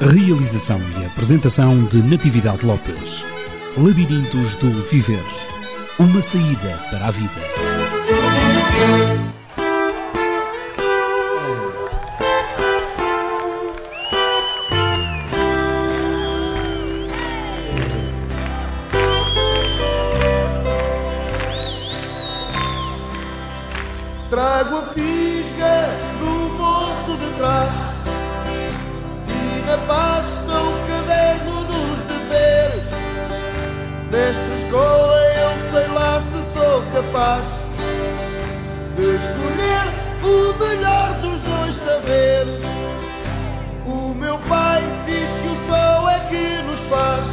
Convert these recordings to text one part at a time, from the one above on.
Realização e apresentação de Natividade Lopes. Labirintos do Viver. Uma saída para a vida. Trago a fisga do bolso de trás na pasta o caderno dos deveres. Nesta escola eu sei lá se sou capaz de escolher o melhor dos dois saberes. O meu pai diz que o sol é que nos faz.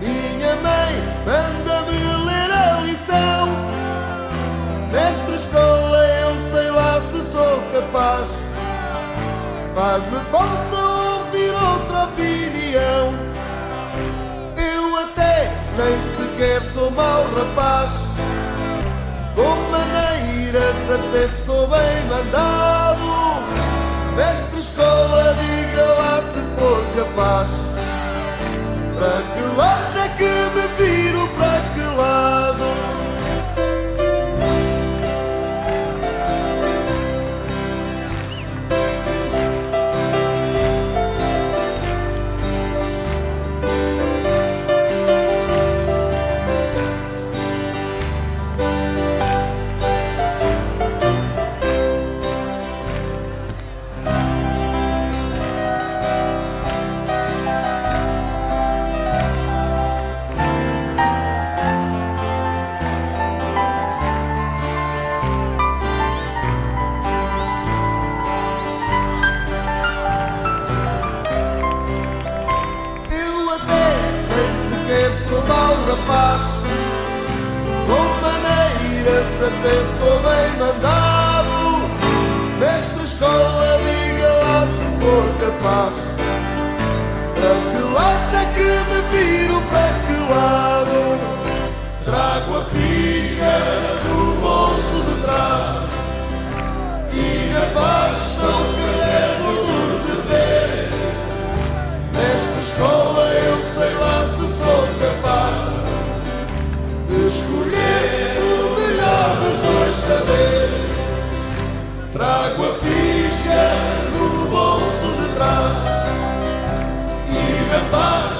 Minha mãe manda-me ler a lição. Nesta escola eu sei lá se sou capaz. Faz-me falta opinião. Eu até nem sequer sou mau rapaz. Com maneiras até sou bem mandado. Nesta escola diga lá se for capaz. Para que lado é que me viro? Para que me viro, para que lado. Trago a fisga no bolso de trás. E na pasta o caderno dos deveres Nesta escola eu sei lá se sou capaz de escolher o melhor dos dois saberes. Trago a fisga no bolso de trás. E na pasta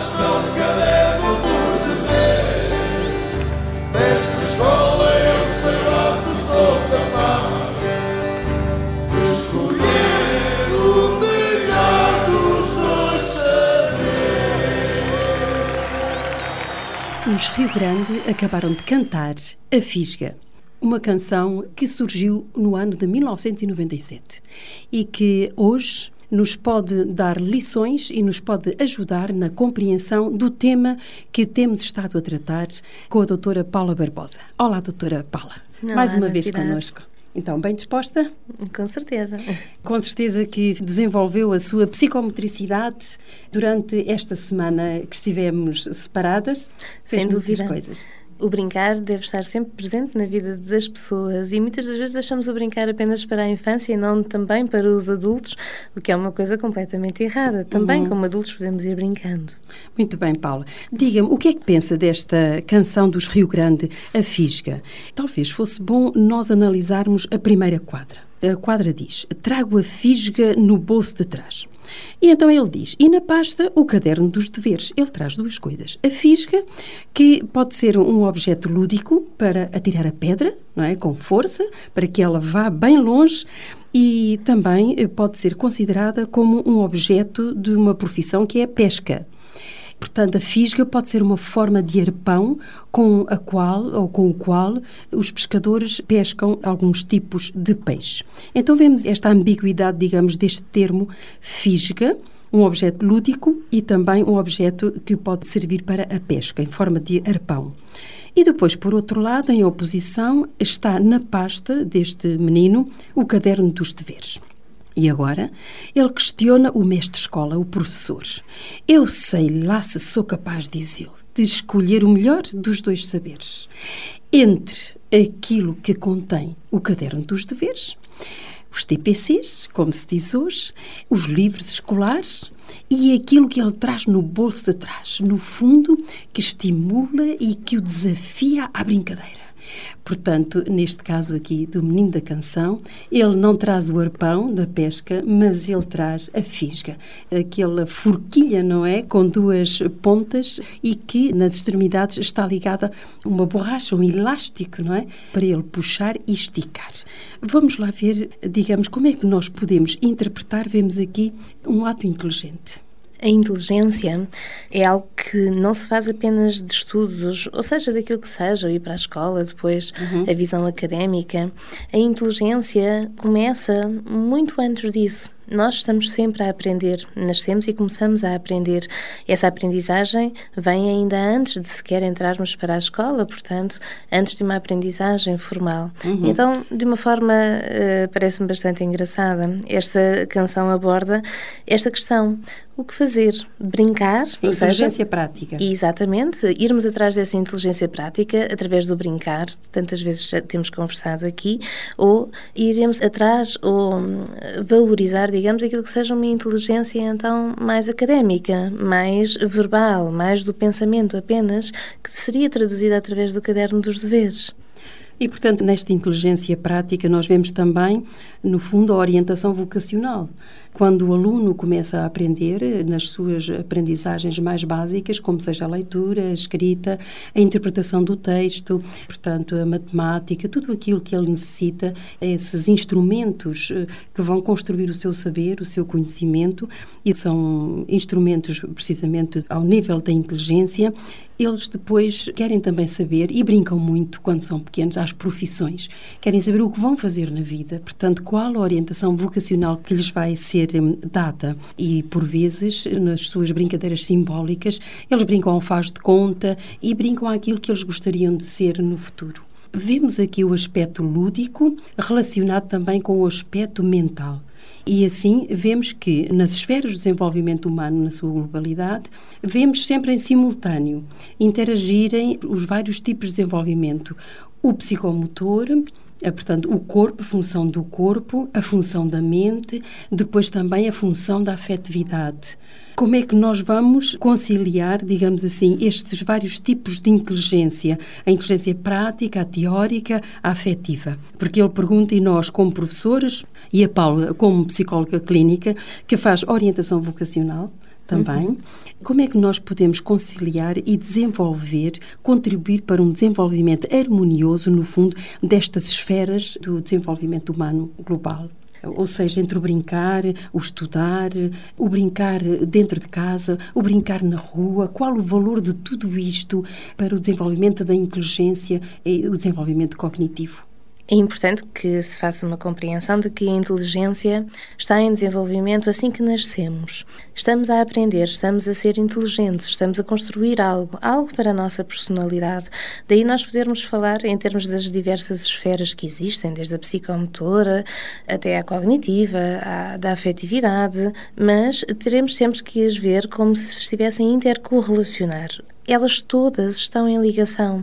Os Rio Grande acabaram de cantar A Fisga, uma canção que surgiu no ano de 1997 e que hoje nos pode dar lições e nos pode ajudar na compreensão do tema que temos estado a tratar com a doutora Paula Barbosa. Olá, doutora Paula. Olá, Mais uma vez Natividade. connosco. Então, bem disposta? Com certeza. Com certeza que desenvolveu a sua psicomotricidade durante esta semana que estivemos separadas. Sem dúvida. coisas. O brincar deve estar sempre presente na vida das pessoas e muitas das vezes deixamos o brincar apenas para a infância e não também para os adultos, o que é uma coisa completamente errada. Também, Uhum. como adultos, podemos ir brincando. Muito bem, Paula. Diga-me, o que é que pensa desta canção dos Rio Grande, A Fisga? Talvez fosse bom nós analisarmos a primeira quadra. A quadra diz: Trago a fisga no bolso de trás. E então ele diz: e na pasta o caderno dos deveres. Ele traz duas coisas. A fisga, que pode ser um objeto lúdico para atirar a pedra, não é? Com força, para que ela vá bem longe. E também eh, pode ser considerada como um objeto de uma profissão que é a pesca. Portanto, a fisga pode ser uma forma de arpão com a qual ou com o qual os pescadores pescam alguns tipos de peixe. Então vemos esta ambiguidade, digamos, deste termo fisga, um objeto lúdico e também um objeto que pode servir para a pesca, em forma de arpão. E depois, por outro lado, em oposição, está na pasta deste menino o caderno dos deveres. E agora ele questiona o mestre-escola, o professor. Eu sei lá se sou capaz, diz ele, de escolher o melhor dos dois saberes. Entre aquilo que contém o caderno dos deveres, os TPCs, como se diz hoje, os livros escolares e aquilo que ele traz no bolso de trás, no fundo, que estimula e que o desafia à brincadeira. Portanto, neste caso aqui do Menino da Canção, ele não traz o arpão da pesca, mas ele traz a fisga, aquela forquilha, não é? Com duas pontas e que nas extremidades está ligada uma borracha, um elástico, não é? Para ele puxar e esticar. Vamos lá ver, digamos, como é que nós podemos interpretar, vemos aqui um ato inteligente. A inteligência é algo que não se faz apenas de estudos, ou seja, daquilo que seja, ir para a escola, depois uhum. a visão académica. A inteligência começa muito antes disso. Nós estamos sempre a aprender, nascemos e começamos a aprender. Essa aprendizagem vem ainda antes de sequer entrarmos para a escola, portanto, antes de uma aprendizagem formal. Uhum. Então, de uma forma, uh, parece-me bastante engraçada, esta canção aborda esta questão. O que fazer? Brincar? A inteligência seja, prática. Exatamente. Irmos atrás dessa inteligência prática através do brincar, tantas vezes temos conversado aqui, ou iremos atrás ou hum, valorizar, digamos, aquilo que seja uma inteligência então mais académica, mais verbal, mais do pensamento apenas, que seria traduzida através do caderno dos deveres. E, portanto, nesta inteligência prática, nós vemos também, no fundo, a orientação vocacional. Quando o aluno começa a aprender eh, nas suas aprendizagens mais básicas, como seja a leitura, a escrita, a interpretação do texto, portanto, a matemática, tudo aquilo que ele necessita, esses instrumentos eh, que vão construir o seu saber, o seu conhecimento, e são instrumentos precisamente ao nível da inteligência, eles depois querem também saber e brincam muito quando são pequenos às profissões. Querem saber o que vão fazer na vida, portanto, qual a orientação vocacional que lhes vai ser hum, dada. E, por vezes, nas suas brincadeiras simbólicas, eles brincam ao faz de conta e brincam àquilo que eles gostariam de ser no futuro. Vemos aqui o aspecto lúdico relacionado também com o aspecto mental. E assim vemos que nas esferas do desenvolvimento humano, na sua globalidade, vemos sempre em simultâneo interagirem os vários tipos de desenvolvimento. O psicomotor, é, portanto, o corpo, a função do corpo, a função da mente, depois também a função da afetividade. Como é que nós vamos conciliar, digamos assim, estes vários tipos de inteligência? A inteligência prática, a teórica, a afetiva. Porque ele pergunta, e nós, como professores, e a Paula, como psicóloga clínica, que faz orientação vocacional, também. Uhum. Como é que nós podemos conciliar e desenvolver, contribuir para um desenvolvimento harmonioso, no fundo, destas esferas do desenvolvimento humano global? Ou seja, entre o brincar, o estudar, o brincar dentro de casa, o brincar na rua, qual o valor de tudo isto para o desenvolvimento da inteligência e o desenvolvimento cognitivo? É importante que se faça uma compreensão de que a inteligência está em desenvolvimento assim que nascemos. Estamos a aprender, estamos a ser inteligentes, estamos a construir algo, algo para a nossa personalidade. Daí nós podermos falar em termos das diversas esferas que existem, desde a psicomotora até a cognitiva, a, da afetividade, mas teremos sempre que as ver como se estivessem intercorrelacionar elas todas estão em ligação.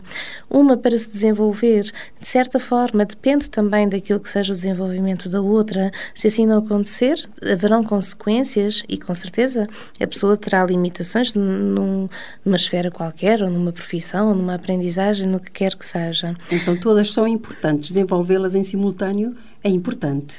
Uma para se desenvolver, de certa forma, depende também daquilo que seja o desenvolvimento da outra. Se assim não acontecer, haverão consequências e, com certeza, a pessoa terá limitações num, numa esfera qualquer, ou numa profissão, ou numa aprendizagem, no que quer que seja. Então, todas são importantes. Desenvolvê-las em simultâneo é importante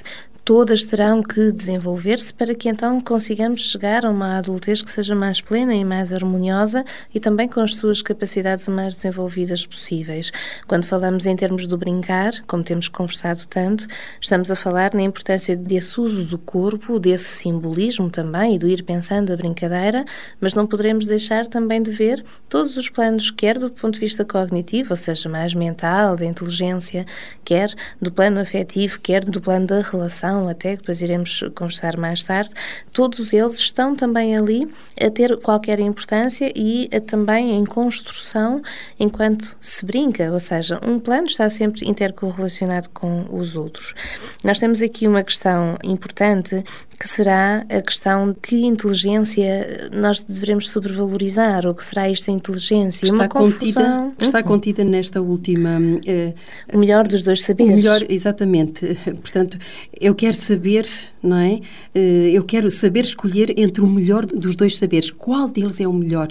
todas terão que desenvolver-se para que então consigamos chegar a uma adultez que seja mais plena e mais harmoniosa e também com as suas capacidades o mais desenvolvidas possíveis. Quando falamos em termos do brincar, como temos conversado tanto, estamos a falar na importância desse uso do corpo, desse simbolismo também e do ir pensando a brincadeira, mas não poderemos deixar também de ver todos os planos, quer do ponto de vista cognitivo, ou seja, mais mental, da inteligência, quer do plano afetivo, quer do plano da relação até que depois iremos conversar mais tarde, todos eles estão também ali a ter qualquer importância e a, também em construção enquanto se brinca, ou seja, um plano está sempre intercorrelacionado com os outros. Nós temos aqui uma questão importante que será a questão de que inteligência nós devemos sobrevalorizar, ou que será esta inteligência? Está, uma contida, está contida nesta última... Uh, o melhor dos dois saberes. O melhor, exatamente. Portanto, eu quero saber, não é? Uh, eu quero saber escolher entre o melhor dos dois saberes. Qual deles é o melhor?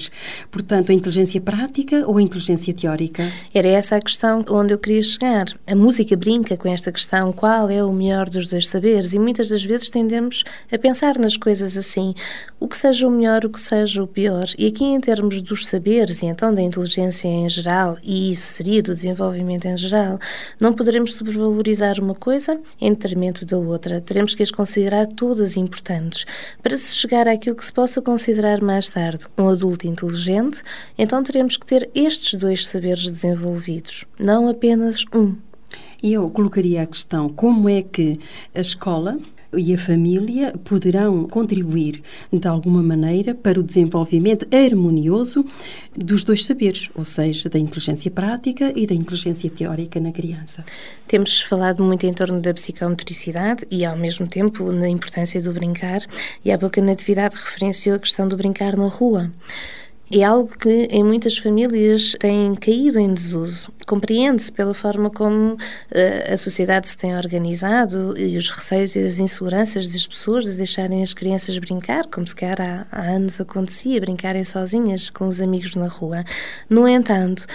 Portanto, a inteligência prática ou a inteligência teórica? Era essa a questão onde eu queria chegar. A música brinca com esta questão, qual é o melhor dos dois saberes? E muitas das vezes tendemos a pensar nas coisas assim, o que seja o melhor, o que seja o pior. E aqui, em termos dos saberes e então da inteligência em geral, e isso seria do desenvolvimento em geral, não poderemos sobrevalorizar uma coisa em detrimento da outra. Teremos que as considerar todas importantes. Para se chegar àquilo que se possa considerar mais tarde um adulto inteligente, então teremos que ter estes dois saberes desenvolvidos, não apenas um. E eu colocaria a questão: como é que a escola e a família poderão contribuir de alguma maneira para o desenvolvimento harmonioso dos dois saberes, ou seja, da inteligência prática e da inteligência teórica na criança. Temos falado muito em torno da psicomotricidade e, ao mesmo tempo, na importância do brincar, e há pouco a Natividade referenciou a questão do brincar na rua. É algo que em muitas famílias tem caído em desuso. Compreende-se pela forma como uh, a sociedade se tem organizado e os receios e as inseguranças das pessoas de deixarem as crianças brincar, como se calhar há, há anos acontecia, brincarem sozinhas com os amigos na rua. No entanto,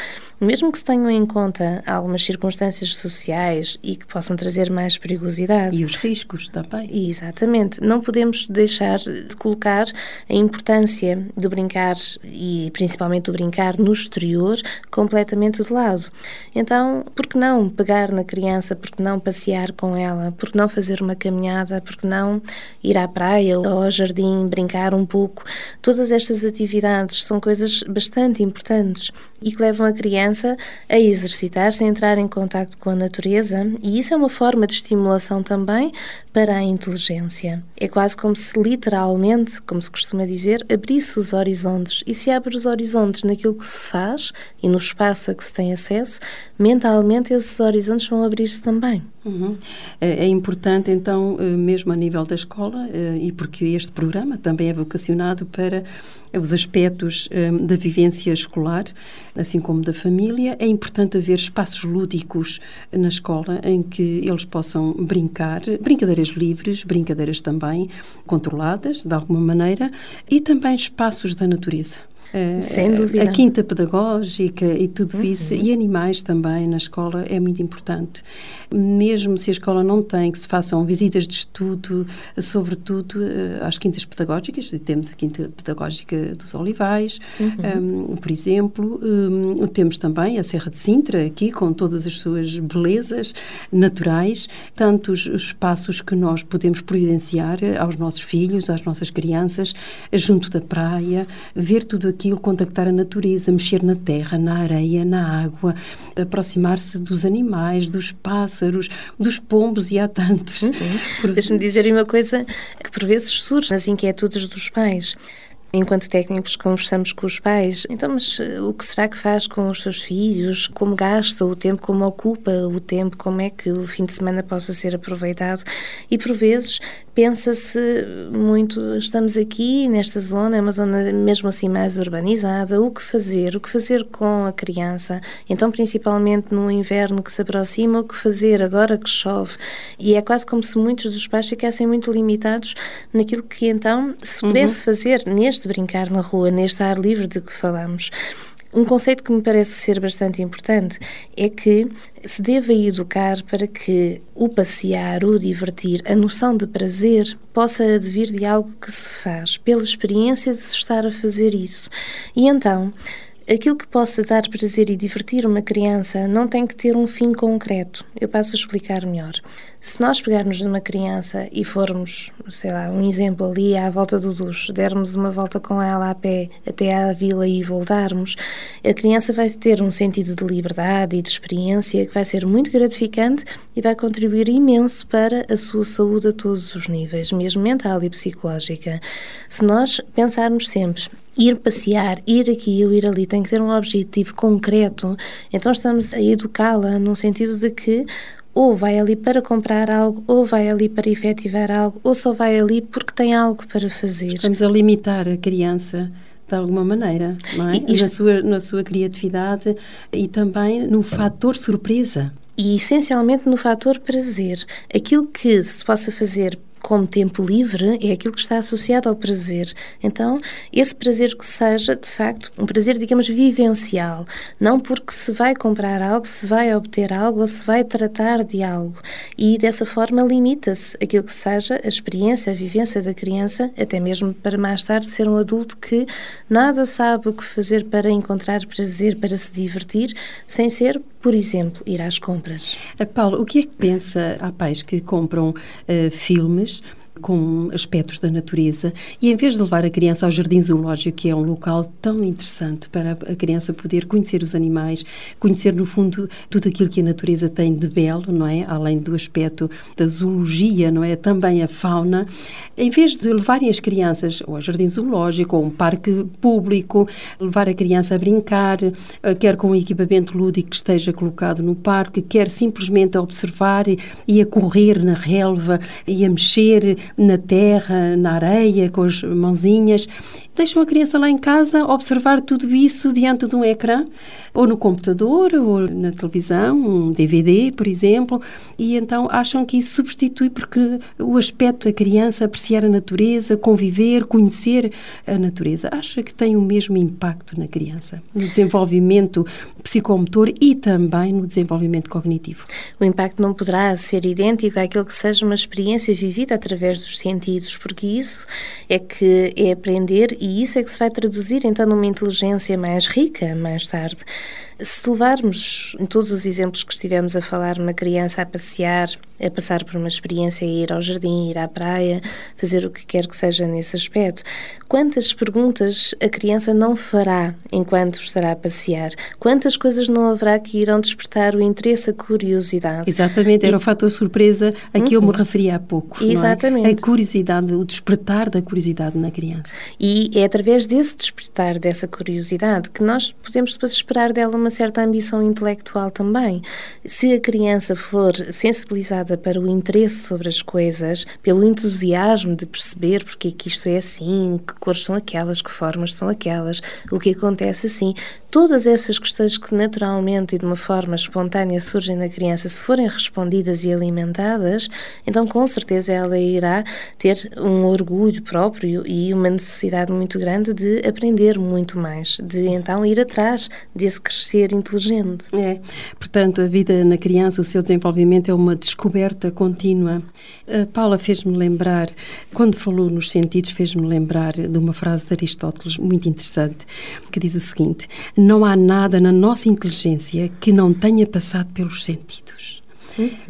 mesmo que se tenham em conta algumas circunstâncias sociais e que possam trazer mais perigosidade. E os riscos também. Exatamente. Não podemos deixar de colocar a importância de brincar e principalmente do brincar no exterior completamente de lado. Então, por que não pegar na criança, por que não passear com ela, por que não fazer uma caminhada, por que não ir à praia ou ao jardim, brincar um pouco? Todas estas atividades são coisas bastante importantes e que levam a criança a exercitar-se, a entrar em contato com a natureza, e isso é uma forma de estimulação também para a inteligência. É quase como se literalmente, como se costuma dizer, abrisse os horizontes. E se abre os horizontes naquilo que se faz e no espaço a que se tem acesso, mentalmente esses horizontes vão abrir-se também. Uhum. É, é, importante, então, eh, mesmo a nível da escola, eh, e porque este programa também é vocacionado para os aspectos eh, da vivência escolar, assim como da família, é importante haver espaços lúdicos na escola em que eles possam brincar, brincadeiras livres, brincadeiras também controladas, de alguma maneira, e também espaços da natureza. Sem dúvida. A quinta pedagógica e tudo uhum. isso, e animais também na escola é muito importante. Mesmo se a escola não tem, que se façam visitas de estudo, sobretudo eh, às quintas pedagógicas, temos a quinta pedagógica dos Olivais, uhum. um, por exemplo, um, temos também a Serra de Sintra, aqui com todas as suas belezas naturais, tantos espaços que nós podemos providenciar aos nossos filhos, às nossas crianças, junto da praia, ver tudo aquilo aquilo, contactar a natureza, mexer na terra, na areia, na água, aproximar-se dos animais, dos pássaros, dos pombos, e há tantos. Uhum. Deixa-me dizer uma coisa que por vezes surge nas inquietudes dos pais. Enquanto técnicos conversamos com os pais, então, mas eh, o que será que faz com os seus filhos? Como gasta o tempo? Como ocupa o tempo? Como é que o fim de semana possa ser aproveitado? E por vezes pensa-se muito, estamos aqui nesta zona, é uma zona mesmo assim mais urbanizada, o que fazer? O que fazer com a criança? Então, principalmente no inverno que se aproxima, o que fazer agora que chove? E é quase como se muitos dos pais ficassem muito limitados naquilo que então se pudesse uhum. fazer neste de brincar na rua, neste ar livre de que falamos. Um conceito que me parece ser bastante importante é que se deve educar para que o passear, o divertir, a noção de prazer possa advir de algo que se faz, pela experiência de se estar a fazer isso. E então, aquilo que possa dar prazer e divertir uma criança não tem que ter um fim concreto. Eu passo a explicar melhor. Se nós pegarmos numa criança e formos, sei lá, um exemplo ali à volta do duche, dermos uma volta com ela a pé até à vila e voltarmos, a criança vai ter um sentido de liberdade e de experiência que vai ser muito gratificante e vai contribuir imenso para a sua saúde a todos os níveis, mesmo mental e psicológica. Se nós pensarmos sempre ir passear, ir aqui ou ir ali, tem que ter um objetivo concreto, então estamos a educá-la num sentido de que ou vai ali para comprar algo, ou vai ali para efetivar algo, ou só vai ali porque tem algo para fazer. Estamos a limitar a criança de alguma maneira, não é? Isto... Na, sua, na sua criatividade e também no fator surpresa. E essencialmente no fator prazer. Aquilo que se possa fazer como tempo livre é aquilo que está associado ao prazer. Então, esse prazer que seja, de facto, um prazer, digamos, vivencial, não porque se vai comprar algo, se vai obter algo ou se vai tratar de algo. E dessa forma limita-se aquilo que seja a experiência, a vivência da criança, até mesmo para mais tarde ser um adulto que nada sabe o que fazer para encontrar prazer, para se divertir, sem ser por exemplo, ir às compras. Paulo, o que é que pensa? Há pais que compram uh, filmes com aspectos da natureza e em vez de levar a criança ao jardim zoológico, que é um local tão interessante para a criança poder conhecer os animais, conhecer no fundo tudo aquilo que a natureza tem de belo, não é? Além do aspecto da zoologia, não é? Também a fauna. Em vez de levarem as crianças ao jardim zoológico ou um parque público, levar a criança a brincar, eh, quer com um equipamento lúdico que esteja colocado no parque, quer simplesmente a observar e a correr na relva e a mexer na terra, na areia, com as mãozinhas. Deixam a criança lá em casa observar tudo isso diante de um ecrã, ou no computador, ou na televisão, um DVD, por exemplo, e então acham que isso substitui porque o aspecto da criança apreciar a natureza, conviver, conhecer a natureza, acha que tem o mesmo impacto na criança, no desenvolvimento psicomotor e também no desenvolvimento cognitivo. O impacto não poderá ser idêntico àquilo que seja uma experiência vivida através dos sentidos, porque isso é que é aprender e isso é que se vai traduzir então numa inteligência mais rica mais tarde. Se levarmos todos os exemplos que estivemos a falar, uma criança a passear, a passar por uma experiência, ir ao jardim, ir à praia, fazer o que quer que seja nesse aspecto, quantas perguntas a criança não fará enquanto estará a passear? Quantas coisas não haverá que irão despertar o interesse, a curiosidade? Exatamente, era e... o fator surpresa a que uhum. eu me uhum. referi há pouco. É? Exatamente. É? A curiosidade, o despertar da curiosidade na criança. E é através desse despertar, dessa curiosidade, que nós podemos depois esperar dela uma uma certa ambição intelectual também. Se a criança for sensibilizada para o interesse sobre as coisas, pelo entusiasmo de perceber porque é que isto é assim, que cores são aquelas, que formas são aquelas, o que acontece assim, todas essas questões que naturalmente e de uma forma espontânea surgem na criança, se forem respondidas e alimentadas, então com certeza ela irá ter um orgulho próprio e uma necessidade muito grande de aprender muito mais, de então ir atrás desse crescer inteligente. É, portanto, a vida na criança, o seu desenvolvimento é uma descoberta contínua. A Paula fez-me lembrar, quando falou nos sentidos, fez-me lembrar de uma frase de Aristóteles muito interessante, que diz o seguinte: não há nada na nossa inteligência que não tenha passado pelos sentidos.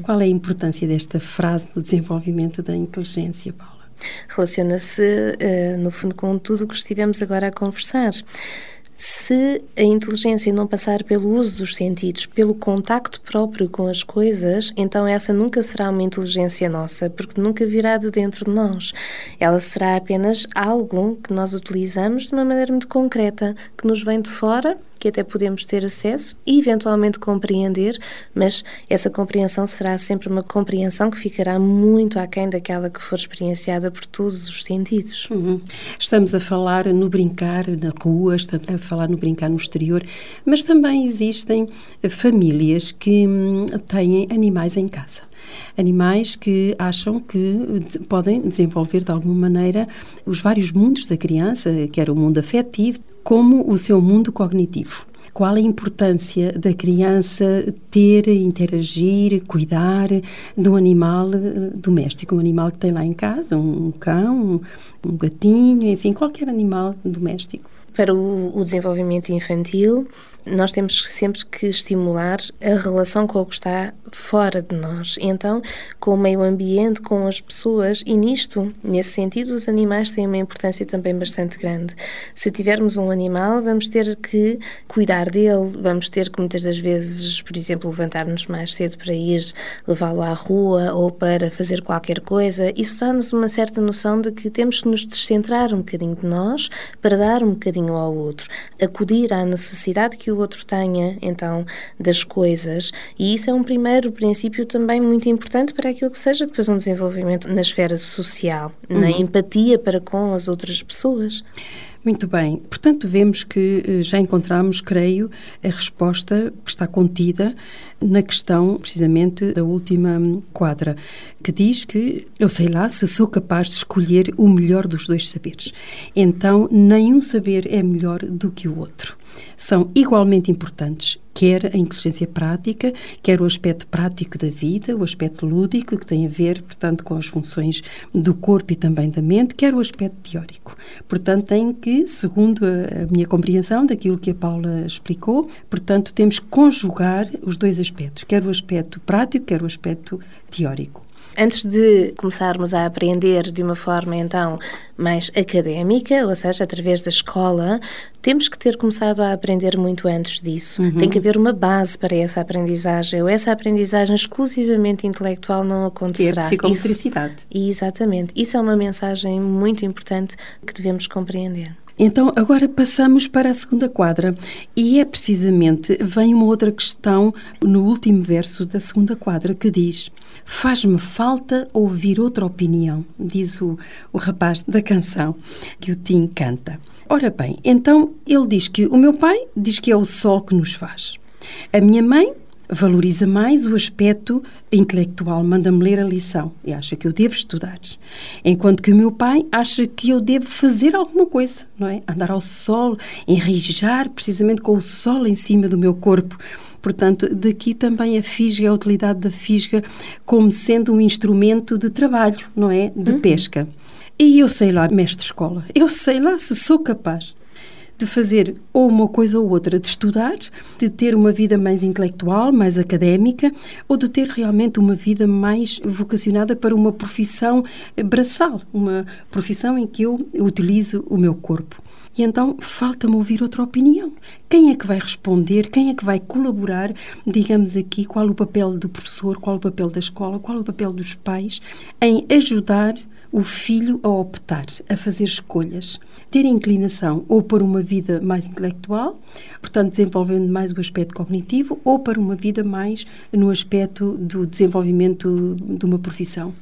Qual é a importância desta frase no desenvolvimento da inteligência, Paula? Relaciona-se, uh, no fundo, com tudo o que estivemos agora a conversar. Se a inteligência não passar pelo uso dos sentidos, pelo contacto próprio com as coisas, então essa nunca será uma inteligência nossa, porque nunca virá de dentro de nós. Ela será apenas algo que nós utilizamos de uma maneira muito concreta, que nos vem de fora que até podemos ter acesso e eventualmente compreender, mas essa compreensão será sempre uma compreensão que ficará muito aquém daquela que for experienciada por todos os sentidos. Uhum. Estamos a falar no brincar na rua, estamos a falar no brincar no exterior, mas também existem famílias que hum, têm animais em casa animais que acham que podem desenvolver de alguma maneira os vários mundos da criança, quer o mundo afetivo, como o seu mundo cognitivo. Qual a importância da criança ter, interagir, cuidar de um animal eh, doméstico, um animal que tem lá em casa, um cão, um gatinho, enfim, qualquer animal doméstico? Para o, o desenvolvimento infantil, nós temos sempre que estimular a relação com o que está fora de nós. Então, com o meio ambiente, com as pessoas, e nisto, nesse sentido, os animais têm uma importância também bastante grande. Se tivermos um animal, vamos ter que cuidar dele, vamos ter que muitas das vezes, por exemplo, levantar-nos mais cedo para ir levá-lo à rua ou para fazer qualquer coisa. Isso dá-nos uma certa noção de que temos que nos descentrar um bocadinho de nós para dar um bocadinho ao outro, acudir à necessidade que o outro tenha, então, das coisas. E isso é um primeiro princípio também muito importante para aquilo que seja depois um desenvolvimento na esfera social, uhum. na empatia para com as outras pessoas. Muito bem. Portanto, vemos que eh, já encontramos, creio, a resposta que está contida na questão, precisamente, da última quadra, que diz que eu sei lá se sou capaz de escolher o melhor dos dois saberes. Então, nenhum saber é melhor do que o outro são igualmente importantes, quer a inteligência prática, quer o aspecto prático da vida, o aspecto lúdico, que tem a ver, portanto, com as funções do corpo e também da mente, quer o aspecto teórico. Portanto, tem que, segundo a, minha compreensão daquilo que a Paula explicou, portanto, temos que conjugar os dois aspectos, quer o aspecto prático, quer o aspecto teórico. Antes de começarmos a aprender de uma forma então mais académica, ou seja, através da escola, temos que ter começado a aprender muito antes disso. Uhum. Tem que haver uma base para essa aprendizagem, ou essa aprendizagem exclusivamente intelectual não acontecerá. Que é a psicomotricidade. Isso, exatamente. Isso é uma mensagem muito importante que devemos compreender. Então, agora passamos para a segunda quadra e é precisamente, vem uma outra questão no último verso da segunda quadra que diz Faz-me falta ouvir outra opinião, diz o, o rapaz da canção que o Tim canta. Ora bem, então ele diz que o meu pai diz que é o sol que nos faz. A minha mãe valoriza mais o aspecto intelectual, manda-me ler a lição e acha que eu devo estudar. Enquanto que o meu pai acha que eu devo fazer alguma coisa, não é? Andar ao sol, enrijar precisamente com o sol em cima do meu corpo. Portanto, daqui também a fisga, a utilidade da fisga como sendo um instrumento de trabalho, não é? De uhum. pesca. E eu sei lá, mestre escola, eu sei lá se sou capaz de fazer ou uma coisa ou outra, de estudar, de ter uma vida mais intelectual, mais académica, ou de ter realmente uma vida mais vocacionada para uma profissão braçal, uma profissão em que eu utilizo o meu corpo. E então falta-me ouvir outra opinião. Quem é que vai responder? Quem é que vai colaborar? Digamos aqui qual o papel do professor, qual o papel da escola, qual o papel dos pais em ajudar o filho a optar, a fazer escolhas, ter inclinação ou para uma vida mais intelectual, portanto desenvolvendo mais o aspecto cognitivo, ou para uma vida mais no aspecto do desenvolvimento de uma profissão.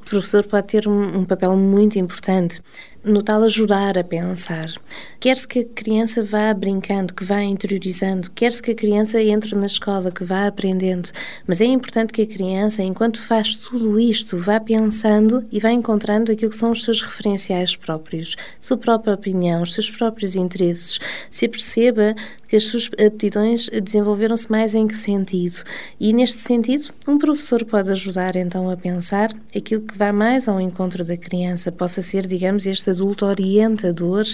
O professor pode ter um, um papel muito importante no tal ajudar a pensar. Quer-se que a criança vá brincando, que vá interiorizando, quer-se que a criança entre na escola, que vá aprendendo, mas é importante que a criança, enquanto faz tudo isto, vá pensando e vá encontrando aquilo que são os seus referenciais próprios, sua própria opinião, os seus próprios interesses, se perceba que as suas aptidões desenvolveram-se mais em que sentido. E neste sentido, um professor pode ajudar então a pensar aquilo que vá mais ao encontro da criança, possa ser, digamos, este adulto orientador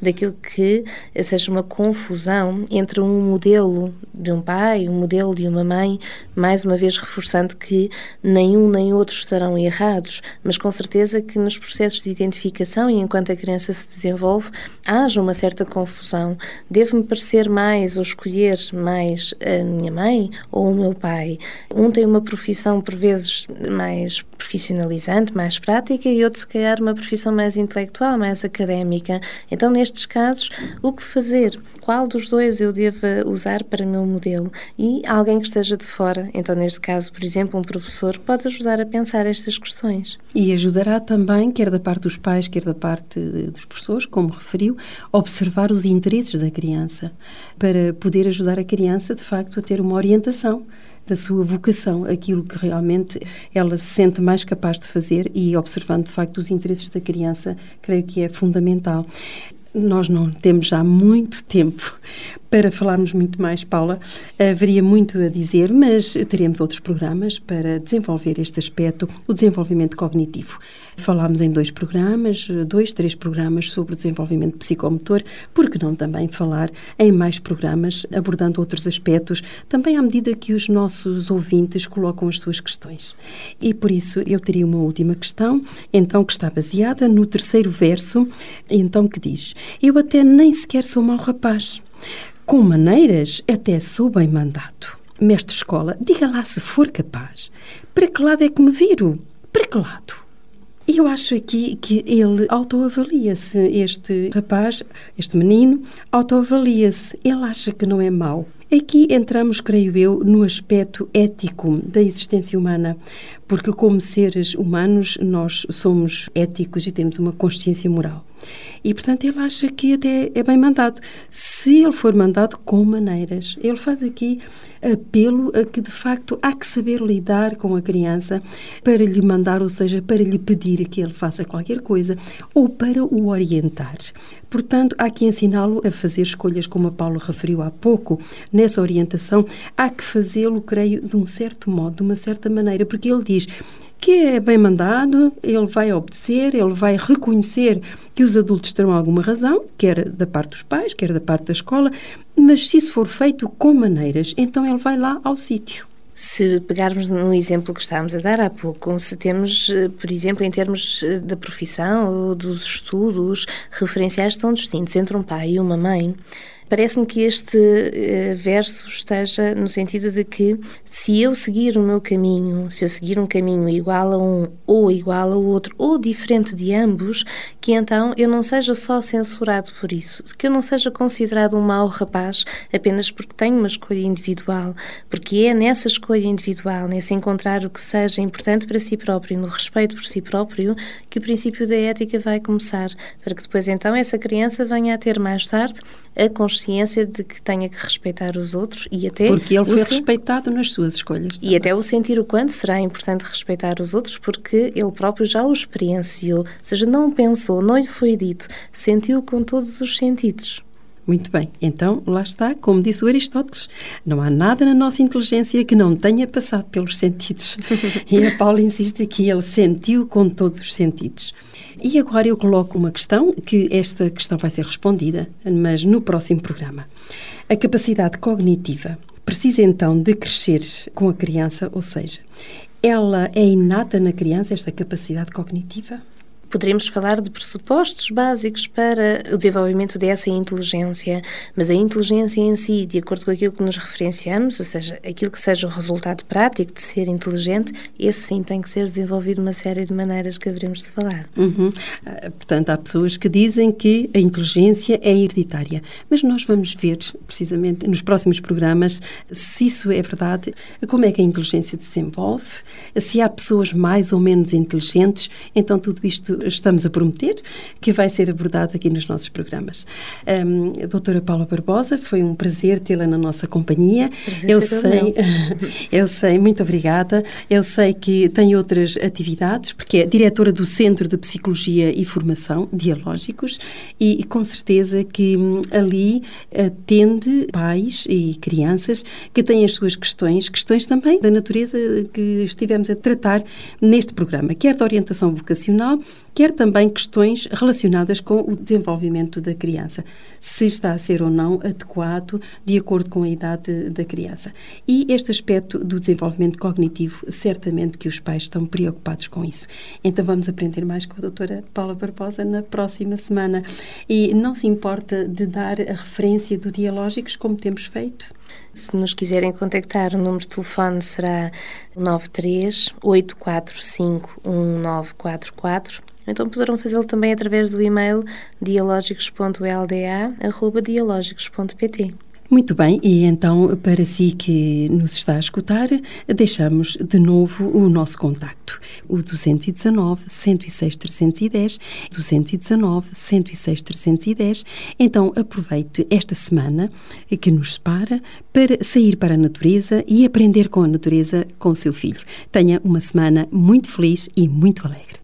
daquilo que seja uma confusão entre um modelo de um pai, um modelo de uma mãe, mais uma vez reforçando que nenhum nem outro estarão errados, mas com certeza que nos processos de identificação e enquanto a criança se desenvolve, haja uma certa confusão. Deve-me parecer mais ou escolher mais a minha mãe ou o meu pai? Um tem uma profissão por vezes mais profissionalizante, mais prática e outro se calhar uma profissão mais intelectual mais académica. Então, nestes casos, o que fazer? Qual dos dois eu devo usar para o meu modelo? E alguém que esteja de fora, então, neste caso, por exemplo, um professor, pode ajudar a pensar estas questões. E ajudará também, quer da parte dos pais, quer da parte dos professores, como referiu, observar os interesses da criança, para poder ajudar a criança, de facto, a ter uma orientação da sua vocação, aquilo que realmente ela se sente mais capaz de fazer e observando de facto os interesses da criança, creio que é fundamental. Nós não temos já muito tempo para falarmos muito mais, Paula. Haveria muito a dizer, mas teremos outros programas para desenvolver este aspecto, o desenvolvimento cognitivo. Falámos em dois programas, dois, três programas sobre o desenvolvimento psicomotor, por que não também falar em mais programas abordando outros aspectos, também à medida que os nossos ouvintes colocam as suas questões. E por isso eu teria uma última questão, então que está baseada no terceiro verso, então que diz: Eu até nem sequer sou mau rapaz. Com maneiras até sou bem mandado. Mestre escola, diga lá se for capaz. Para que lado é que me viro? Para que lado? Eu acho aqui que ele autoavalia-se, este rapaz, este menino, autoavalia-se. Ele acha que não é mau. Aqui entramos, creio eu, no aspecto ético da existência humana, porque, como seres humanos, nós somos éticos e temos uma consciência moral. E, portanto, ele acha que até é bem mandado. Se ele for mandado com maneiras, ele faz aqui apelo a que, de facto, há que saber lidar com a criança para lhe mandar, ou seja, para lhe pedir que ele faça qualquer coisa ou para o orientar. Portanto, há que ensiná-lo a fazer escolhas, como a Paulo referiu há pouco. Nessa orientação, há que fazê-lo, creio, de um certo modo, de uma certa maneira, porque ele diz que é bem mandado, ele vai obedecer, ele vai reconhecer que os adultos terão alguma razão, quer da parte dos pais, quer da parte da escola, mas se isso for feito com maneiras, então ele vai lá ao sítio. Se pegarmos no exemplo que estávamos a dar há pouco, se temos, eh, por exemplo, em termos eh, da profissão ou dos estudos, referenciais tão distintos entre um pai e uma mãe, Parece-me que este uh, verso esteja no sentido de que se eu seguir o meu caminho, se eu seguir um caminho igual a um ou igual ao outro ou diferente de ambos, que então eu não seja só censurado por isso, que eu não seja considerado um mau rapaz apenas porque tenho uma escolha individual, porque é nessa escolha individual, nesse encontrar o que seja importante para si próprio, no respeito por si próprio, que o princípio da ética vai começar, para que depois então essa criança venha a ter mais tarde a consciência de que tenha que respeitar os outros e até. Porque ele foi respeitado nas suas escolhas. Também. E até o sentir o quanto será importante respeitar os outros, porque ele próprio já o experienciou, ou seja, não pensou, não lhe foi dito, sentiu com todos os sentidos. Muito bem, então lá está, como disse o Aristóteles, não há nada na nossa inteligência que não tenha passado pelos sentidos. e a Paula insiste aqui, ele sentiu com todos os sentidos. E agora eu coloco uma questão, que esta questão vai ser respondida, mas no próximo programa. A capacidade cognitiva precisa então de crescer com a criança, ou seja, ela é inata na criança, esta capacidade cognitiva? Poderíamos falar de pressupostos básicos para o desenvolvimento dessa inteligência, mas a inteligência em si, de acordo com aquilo que nos referenciamos, ou seja, aquilo que seja o resultado prático de ser inteligente, esse sim tem que ser desenvolvido de uma série de maneiras que haveremos de falar. Uhum. Ah, portanto, há pessoas que dizem que a inteligência é hereditária, mas nós vamos ver, precisamente nos próximos programas, se isso é verdade, como é que a inteligência se desenvolve, se há pessoas mais ou menos inteligentes, então tudo isto estamos a prometer que vai ser abordado aqui nos nossos programas. Um, a doutora Paula Barbosa, foi um prazer tê-la na nossa companhia. Prazer eu sei, eu sei, muito obrigada. Eu sei que tem outras atividades, porque é diretora do Centro de Psicologia e Formação Dialógicos e, e com certeza que hum, ali atende pais e crianças que têm as suas questões, questões também da natureza que estivemos a tratar neste programa, quer da orientação vocacional, quer também questões relacionadas com o desenvolvimento da criança, se está a ser ou não adequado de acordo com a idade da criança. E este aspecto do desenvolvimento cognitivo, certamente que os pais estão preocupados com isso. Então vamos aprender mais com a doutora Paula Barbosa na próxima semana. E não se importa de dar a referência do Dialógicos, como temos feito? Se nos quiserem contactar, o número de telefone será 93 845 1944 então poderão fazê-lo também através do e-mail dialógicos.lda.dialógicos.pt. Muito bem, e então, para si que nos está a escutar, deixamos de novo o nosso contacto. O 219 106 310, 219 106 310. Então, aproveite esta semana que nos separa para sair para a natureza e aprender com a natureza com o seu filho. Tenha uma semana muito feliz e muito alegre.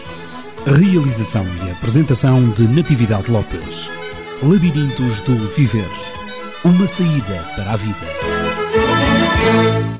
Realização e apresentação de Natividade Lopes. Labirintos do Viver. Uma saída para a vida.